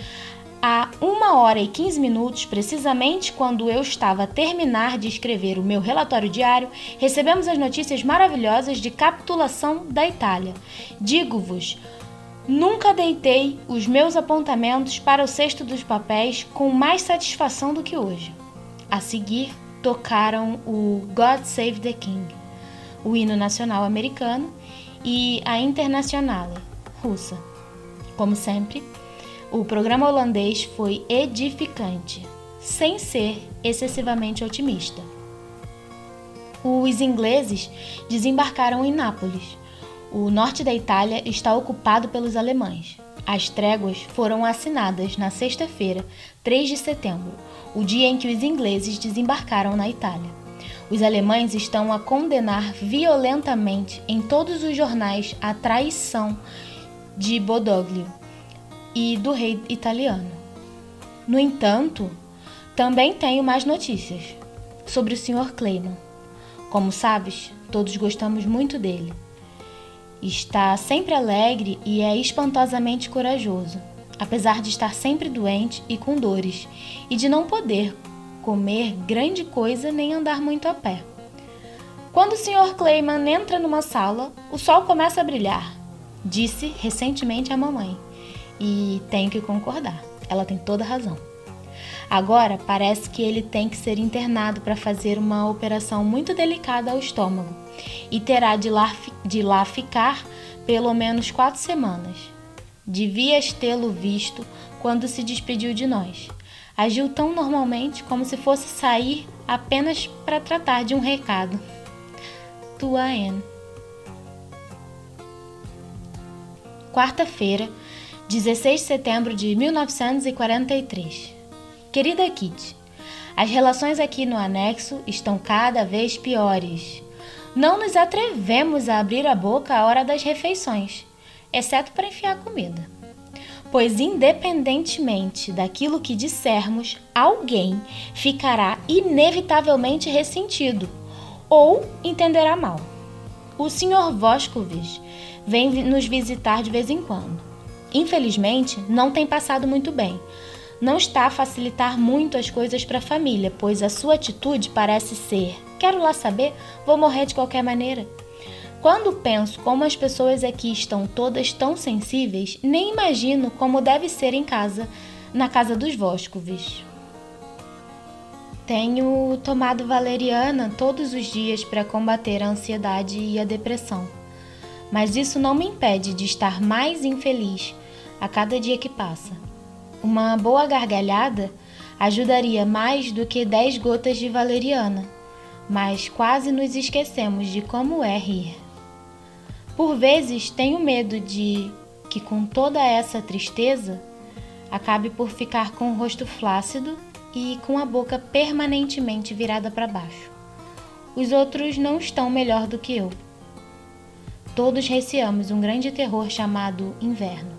Há uma hora e 15 minutos, precisamente quando eu estava a terminar de escrever o meu relatório diário, recebemos as notícias maravilhosas de capitulação da Itália. Digo-vos, nunca deitei os meus apontamentos para o cesto dos papéis com mais satisfação do que hoje. A seguir, tocaram o God Save the King, o hino nacional americano, e a Internacional russa. Como sempre, o programa holandês foi edificante, sem ser excessivamente otimista. Os ingleses desembarcaram em Nápoles. O norte da Itália está ocupado pelos alemães. As tréguas foram assinadas na sexta-feira, 3 de setembro, o dia em que os ingleses desembarcaram na Itália. Os alemães estão a condenar violentamente em todos os jornais a traição de Bodoglio e do rei italiano. No entanto, Também tenho mais notícias sobre o Sr. Clayman. Como sabes, todos gostamos muito dele. Está sempre alegre e é espantosamente corajoso, apesar de estar sempre doente e com dores, e de não poder comer grande coisa nem andar muito a pé. Quando o Sr. Clayman entra numa sala, o sol começa a brilhar, disse recentemente a mamãe. E tenho que concordar, ela tem toda razão. Agora parece que ele tem que ser internado para fazer uma operação muito delicada ao estômago e terá de lá, de lá ficar pelo menos quatro semanas. Devias tê-lo visto quando se despediu de nós. Agiu tão normalmente como se fosse sair apenas para tratar de um recado. Tua Anne. Quarta-feira, 16 de setembro de 1943. Querida Kitty, as relações aqui no anexo estão cada vez piores. Não nos atrevemos a abrir a boca à hora das refeições, exceto para enfiar comida. Pois, independentemente daquilo que dissermos, alguém ficará inevitavelmente ressentido ou entenderá mal. O Sr. Voskovich vem nos visitar de vez em quando. Infelizmente, não tem passado muito bem, não está a facilitar muito as coisas para a família, pois a sua atitude parece ser: quero lá saber, vou morrer de qualquer maneira. Quando penso como as pessoas aqui estão todas tão sensíveis, nem imagino como deve ser em casa, na casa dos Voscovis. Tenho tomado valeriana todos os dias para combater a ansiedade e a depressão. Mas isso não me impede de estar mais infeliz a cada dia que passa. Uma boa gargalhada ajudaria mais do que dez gotas de valeriana, mas quase nos esquecemos de como é rir. Por vezes tenho medo de que, com toda essa tristeza, acabe por ficar com o rosto flácido e com a boca permanentemente virada para baixo. Os outros não estão melhor do que eu. Todos receamos um grande terror chamado inverno.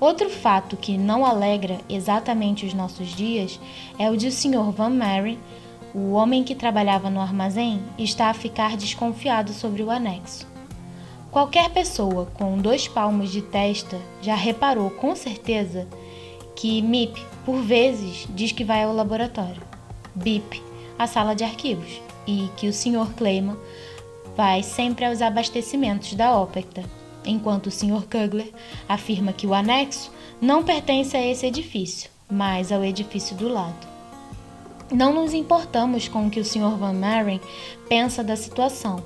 Outro fato que não alegra exatamente os nossos dias é o de o Sr. Van Mary, o homem que trabalhava no armazém, está a ficar desconfiado sobre o anexo. Qualquer pessoa com dois palmos de testa já reparou com certeza que MIP, por vezes, diz que vai ao laboratório, BIP, a sala de arquivos, e que o Sr. Clayman vai sempre aos abastecimentos da Opecta enquanto o Sr. Kugler afirma que o anexo não pertence a esse edifício, mas ao edifício do lado. Não nos importamos com o que o Sr. Van Maren pensa da situação,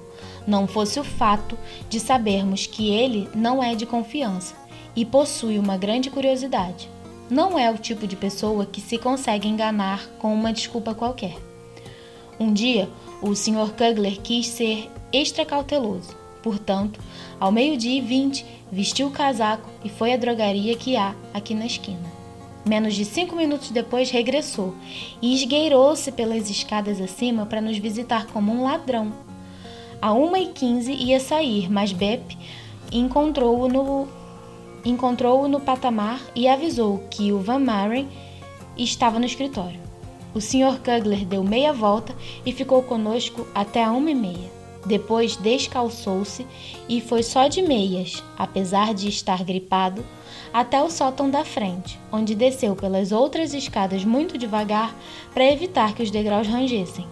não fosse o fato de sabermos que ele não é de confiança e possui uma grande curiosidade. Não é o tipo de pessoa que se consegue enganar com uma desculpa qualquer. Um dia, o Sr. Kugler quis ser extra cauteloso Portanto, ao meio-dia e vinte, vestiu o casaco e foi à drogaria que há aqui na esquina. Menos de cinco minutos depois, regressou e esgueirou-se pelas escadas acima para nos visitar como um ladrão. A uma e quinze ia sair, mas Bep encontrou-o no, encontrou no patamar e avisou que o Van Maren estava no escritório. O Sr. Kugler deu meia volta e ficou conosco até a uma e meia. Depois descalçou-se e foi só de meias, apesar de estar gripado, até o sótão da frente, onde desceu pelas outras escadas muito devagar para evitar que os degraus rangessem.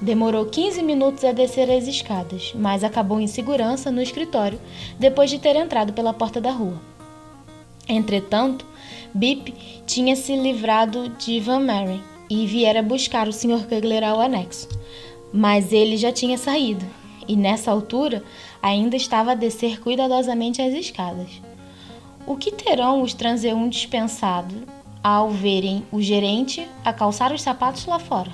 Demorou 15 minutos a descer as escadas, mas acabou em segurança no escritório depois de ter entrado pela porta da rua. Entretanto, Bip tinha se livrado de Van Maren e viera buscar o Sr. Kugler ao anexo, mas ele já tinha saído e nessa altura ainda estava a descer cuidadosamente as escadas. O que terão os transeuntes pensado ao verem o gerente a calçar os sapatos lá fora?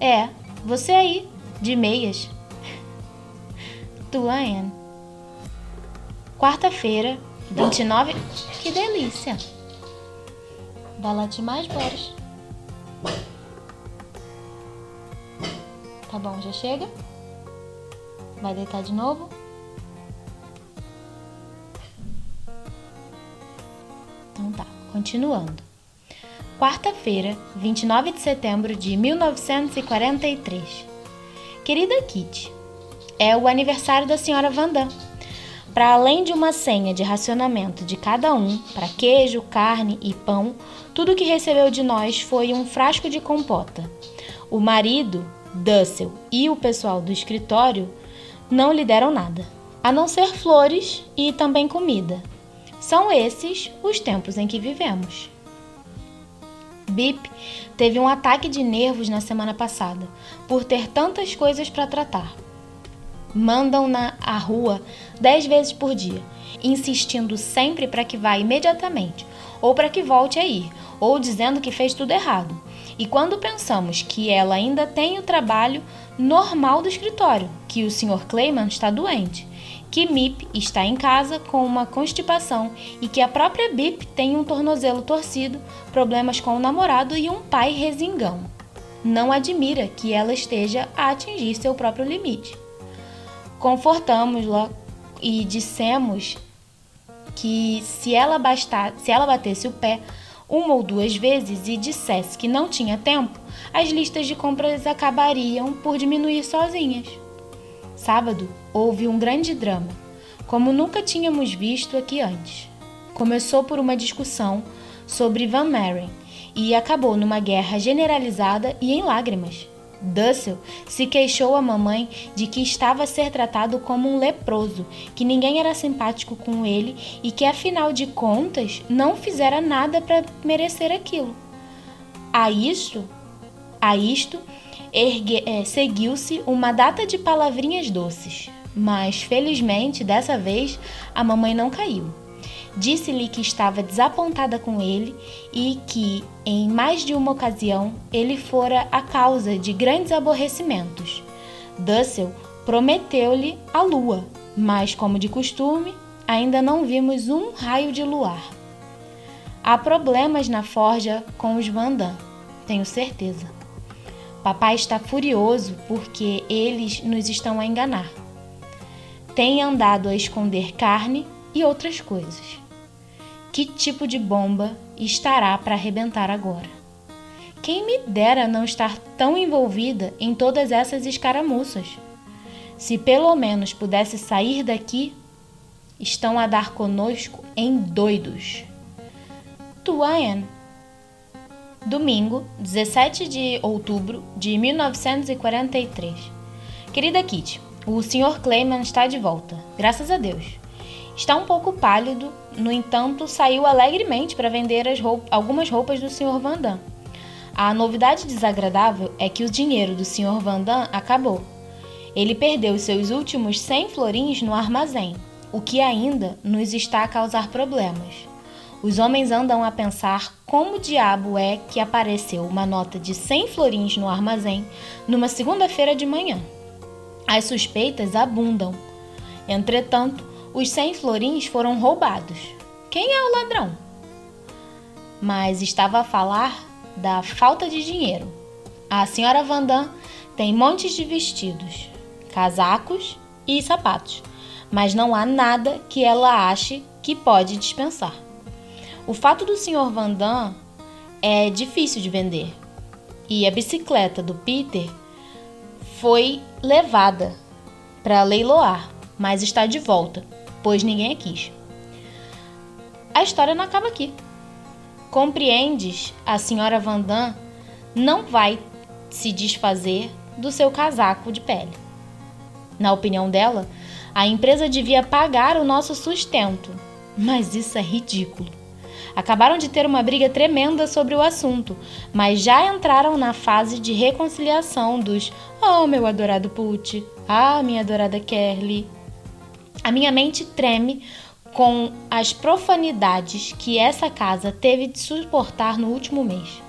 É, você aí, de meias. Tua Anne. Quarta-feira, 29. Que delícia! Vai latir mais, Boris. Tá bom, já chega? Vai deitar de novo? Então tá, continuando. Quarta-feira, 29 de setembro de 1943. Querida Kitty, é o aniversário da senhora Vandam. Para além de uma senha de racionamento de cada um, para queijo, carne e pão, tudo que recebeu de nós foi um frasco de compota. O marido, Dussel, e o pessoal do escritório não lhe deram nada, a não ser flores e também comida. São esses os tempos em que vivemos. Bip teve um ataque de nervos na semana passada, por ter tantas coisas para tratar. Mandam-na à rua dez vezes por dia, insistindo sempre para que vá imediatamente, ou para que volte a ir, ou dizendo que fez tudo errado. E quando pensamos que ela ainda tem o trabalho normal do escritório, que o Sr. Clayman está doente, que Mip está em casa com uma constipação e que a própria Bip tem um tornozelo torcido, problemas com o namorado e um pai resingão. Não admira que ela esteja a atingir seu próprio limite. Confortamos-la e dissemos que se ela, se ela batesse o pé uma ou duas vezes e dissesse que não tinha tempo, as listas de compras acabariam por diminuir sozinhas. Sábado houve um grande drama, como nunca tínhamos visto aqui antes. Começou por uma discussão sobre Van Maren e acabou numa guerra generalizada e em lágrimas. Dussel se queixou à mamãe de que estava a ser tratado como um leproso, que ninguém era simpático com ele e que, afinal de contas, não fizera nada para merecer aquilo. A isto, a isto é, seguiu-se uma data de palavrinhas doces, mas felizmente dessa vez a mamãe não caiu. Disse-lhe que estava desapontada com ele e que, em mais de uma ocasião, ele fora a causa de grandes aborrecimentos. Dussel prometeu-lhe a lua, mas, como de costume, ainda não vimos um raio de luar. Há problemas na forja com os Vandam, tenho certeza. Papai está furioso porque eles nos estão a enganar. Tem andado a esconder carne e outras coisas. Que tipo de bomba estará para arrebentar agora? Quem me dera não estar tão envolvida em todas essas escaramuças. Se pelo menos pudesse sair daqui, estão a dar conosco em doidos. Tuayan. Domingo, 17 de outubro de 1943. Querida Kitty, o Sr. Clayman está de volta, graças a Deus. Está um pouco pálido, no entanto, saiu alegremente para vender algumas roupas do Sr. Vandam. A novidade desagradável é que o dinheiro do Sr. Vandam acabou. Ele perdeu seus últimos 100 florins no armazém, o que ainda nos está a causar problemas. Os homens andam a pensar como diabo é que apareceu uma nota de 100 florins no armazém numa segunda-feira de manhã. As suspeitas abundam. Entretanto, os 100 florins foram roubados. Quem é o ladrão? Mas estava a falar da falta de dinheiro. A senhora Vandam tem montes de vestidos, casacos e sapatos, mas não há nada que ela ache que pode dispensar. O fato do senhor Vandam é difícil de vender e a bicicleta do Peter foi levada para leiloar, mas está de volta pois ninguém a quis. A história não acaba aqui. Compreendes? A senhora Vandam não vai se desfazer do seu casaco de pele. Na opinião dela, a empresa devia pagar o nosso sustento, mas isso é ridículo. Acabaram de ter uma briga tremenda sobre o assunto, mas já entraram na fase de reconciliação dos Oh, meu adorado Put, ah, minha adorada Kerly, a minha mente treme com as profanidades que essa casa teve de suportar no último mês.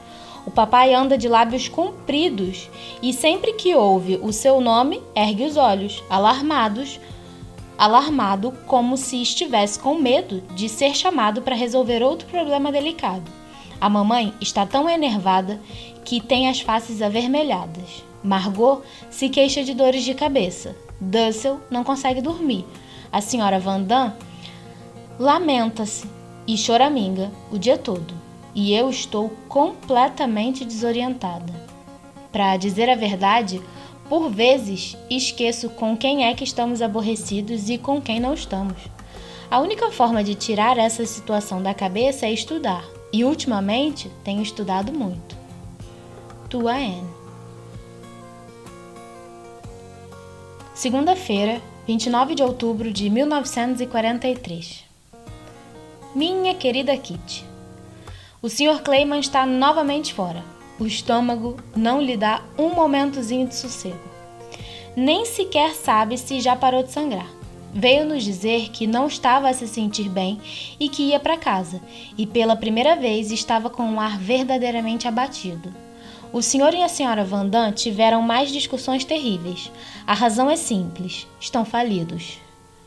O papai anda de lábios compridos e sempre que ouve o seu nome, ergue os olhos, alarmados, alarmado como se estivesse com medo de ser chamado para resolver outro problema delicado. A mamãe está tão enervada que tem as faces avermelhadas. Margot se queixa de dores de cabeça. Dussel não consegue dormir a senhora Vandam lamenta-se e choraminga o dia todo. e eu estou completamente desorientada. Para dizer a verdade, por vezes esqueço com quem é que estamos aborrecidos e com quem não estamos. A única forma de tirar essa situação da cabeça é estudar, e ultimamente tenho estudado muito. Tua Anne. Segunda-feira, 29 de outubro de 1943. Minha querida Kitty. O Sr. Clayman está novamente fora. O estômago não lhe dá um momentozinho de sossego. Nem sequer sabe se já parou de sangrar. Veio nos dizer que não estava a se sentir bem e que ia para casa, e pela primeira vez estava com um ar verdadeiramente abatido. O senhor e a senhora Vandam tiveram mais discussões terríveis. A razão é simples: estão falidos.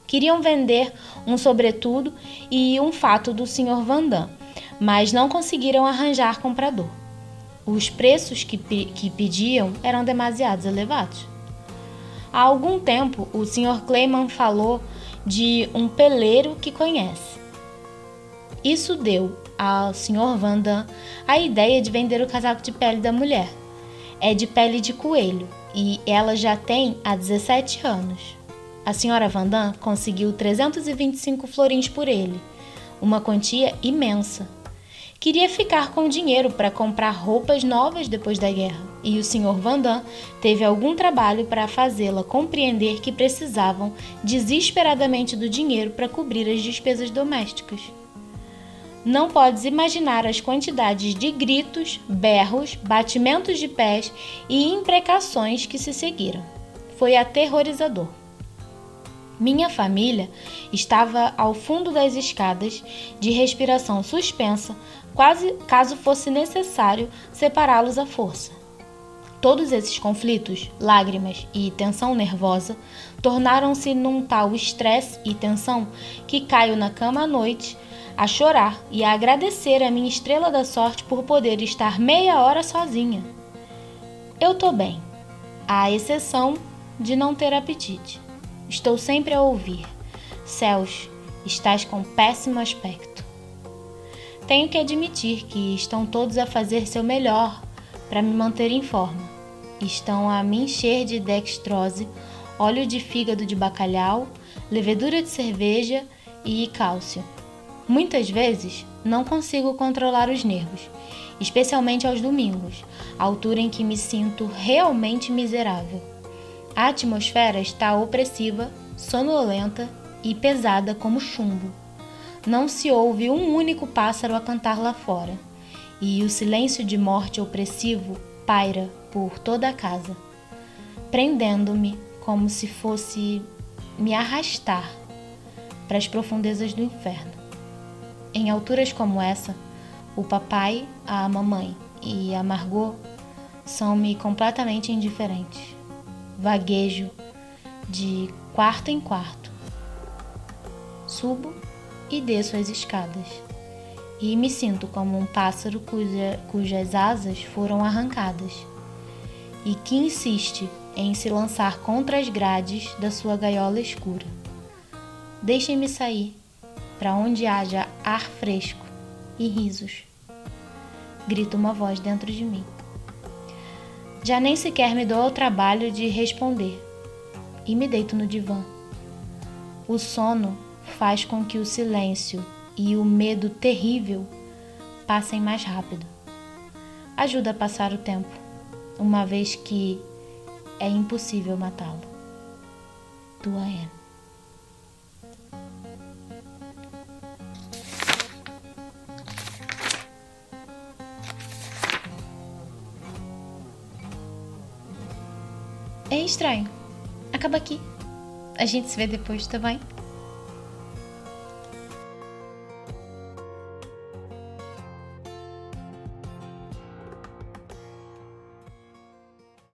Queriam vender um sobretudo e um fato do senhor Vandam, mas não conseguiram arranjar comprador. Os preços que, que pediam eram demasiados elevados. Há algum tempo, o Sr. Clayman falou de um peleiro que conhece. Isso deu ao Sr. Vandam a ideia de vender o casaco de pele da mulher. É de pele de coelho e ela já tem há 17 anos. A senhora Vandam conseguiu 325 florins por ele, uma quantia imensa queria ficar com dinheiro para comprar roupas novas depois da guerra, e o Sr. Vandam teve algum trabalho para fazê-la compreender que precisavam desesperadamente do dinheiro para cobrir as despesas domésticas. Não podes imaginar as quantidades de gritos, berros, batimentos de pés e imprecações que se seguiram. Foi aterrorizador. Minha família estava ao fundo das escadas, de respiração suspensa, quase caso fosse necessário separá-los à força. Todos esses conflitos, lágrimas e tensão nervosa tornaram-se num tal estresse e tensão que caio na cama à noite a chorar e a agradecer a minha estrela da sorte por poder estar meia hora sozinha. Eu tô bem, à exceção de não ter apetite. Estou sempre a ouvir. Céus, estás com péssimo aspecto. Tenho que admitir que estão todos a fazer seu melhor para me manter em forma. Estão a me encher de dextrose, óleo de fígado de bacalhau, levedura de cerveja e cálcio. Muitas vezes não consigo controlar os nervos, especialmente aos domingos, altura em que me sinto realmente miserável. A atmosfera está opressiva, sonolenta e pesada como chumbo não se ouve um único pássaro a cantar lá fora, e o silêncio de morte opressivo paira por toda a casa, prendendo-me como se fosse me arrastar para as profundezas do inferno. Em alturas como essa, o papai, a mamãe e a Margot são-me completamente indiferentes. Vaguejo de quarto em quarto. Subo e desço as escadas. E me sinto como um pássaro cuja, cujas asas foram arrancadas e que insiste em se lançar contra as grades da sua gaiola escura. Deixem-me sair para onde haja ar fresco e risos. Grita uma voz dentro de mim. Já nem sequer me dou ao trabalho de responder e me deito no divã. O sono faz com que o silêncio e o medo terrível passem mais rápido. Ajuda a passar o tempo, uma vez que é impossível matá-lo. Tua Anne. É estranho. Acaba aqui. A gente se vê depois, tá bem?